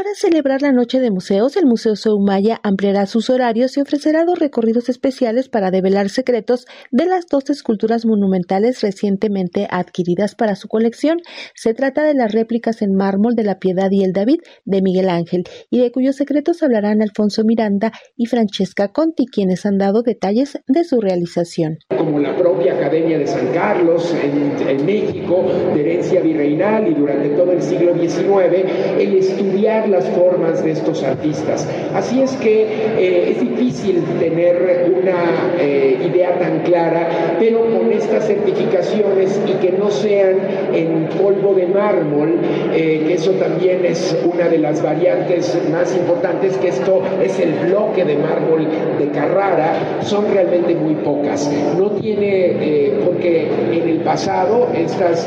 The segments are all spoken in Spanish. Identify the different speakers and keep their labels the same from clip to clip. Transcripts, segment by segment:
Speaker 1: Para celebrar la Noche de Museos, el Museo Soumaya ampliará sus horarios y ofrecerá dos recorridos especiales para develar secretos de las dos esculturas monumentales recientemente adquiridas para su colección. Se trata de las réplicas en mármol de la Piedad y el David de Miguel Ángel, y de cuyos secretos hablarán Alfonso Miranda y Francesca Conti, quienes han dado detalles de su realización.
Speaker 2: Como la propia Academia de San Carlos en, México, de herencia virreinal y durante todo el siglo XIX, el estudiar las formas de estos artistas. Así es que eh, es difícil tener una eh, idea tan clara, pero con estas certificaciones y que no sean en polvo de mármol, eh, que eso también es una de las variantes más importantes, que esto es el bloque de mármol de Carrara, son realmente muy pocas. No tiene, porque en el pasado estas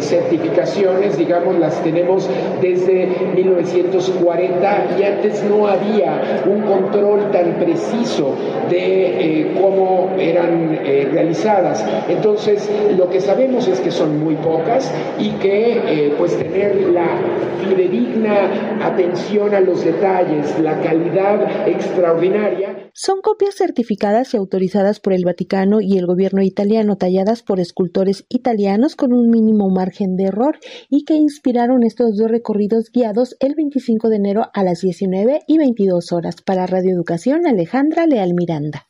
Speaker 2: certificaciones, digamos, las tenemos desde 1900 y antes no había un control tan preciso de eh, cómo eran eh, realizadas. Entonces, lo que sabemos es que son muy pocas y que eh, pues tener la fidedigna atención a los detalles, la calidad extraordinaria.
Speaker 1: Son copias certificadas y autorizadas por el Vaticano y el gobierno italiano, talladas por escultores italianos con un mínimo margen de error y que inspiraron estos dos recorridos guiados el 25 de enero a las 19 y 22 horas. Para Radio Educación, Alejandra Leal Miranda.